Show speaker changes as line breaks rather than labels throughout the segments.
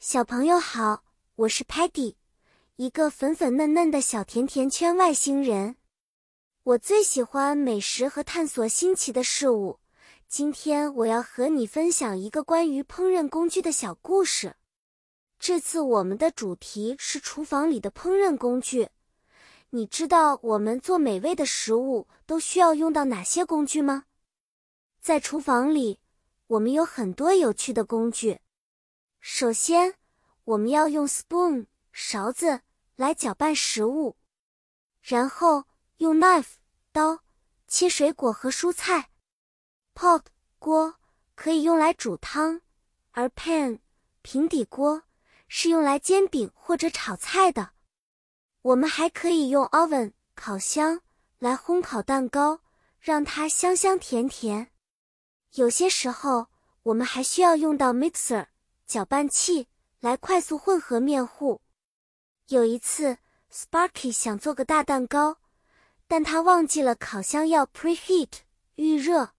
小朋友好，我是 Patty，一个粉粉嫩嫩的小甜甜圈外星人。我最喜欢美食和探索新奇的事物。今天我要和你分享一个关于烹饪工具的小故事。这次我们的主题是厨房里的烹饪工具。你知道我们做美味的食物都需要用到哪些工具吗？在厨房里，我们有很多有趣的工具。首先，我们要用 spoon 勺子来搅拌食物，然后用 knife 刀切水果和蔬菜。pot 锅可以用来煮汤，而 pan 平底锅是用来煎饼或者炒菜的。我们还可以用 oven 烤箱来烘烤蛋糕，让它香香甜甜。有些时候，我们还需要用到 mixer。搅拌器来快速混合面糊。有一次，Sparky 想做个大蛋糕，但他忘记了烤箱要 preheat 预热，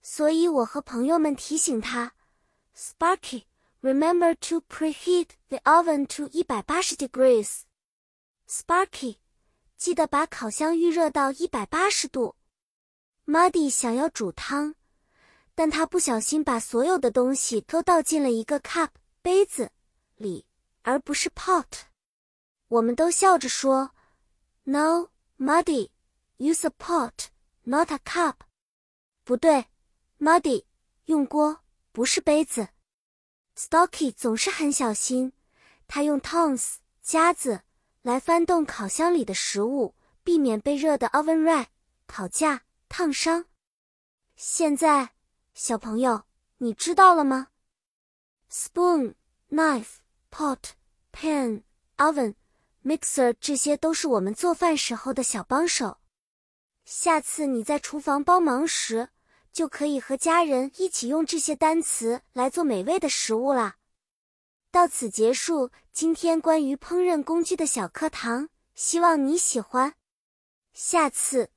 所以我和朋友们提醒他：Sparky，remember to preheat the oven to 一百八十 degrees。Sparky，记得把烤箱预热到一百八十度。Muddy 想要煮汤。但他不小心把所有的东西都倒进了一个 cup 杯子里，而不是 pot。我们都笑着说：“No, Muddy, use a pot, not a cup。”不对，Muddy 用锅不是杯子。Stocky 总是很小心，他用 tongs 夹子来翻动烤箱里的食物，避免被热的 oven rack 烤架烫伤。现在。小朋友，你知道了吗？Spoon, knife, pot, pan, oven, mixer，这些都是我们做饭时候的小帮手。下次你在厨房帮忙时，就可以和家人一起用这些单词来做美味的食物啦。到此结束今天关于烹饪工具的小课堂，希望你喜欢。下次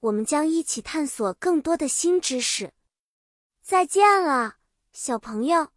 我们将一起探索更多的新知识。再见了，小朋友。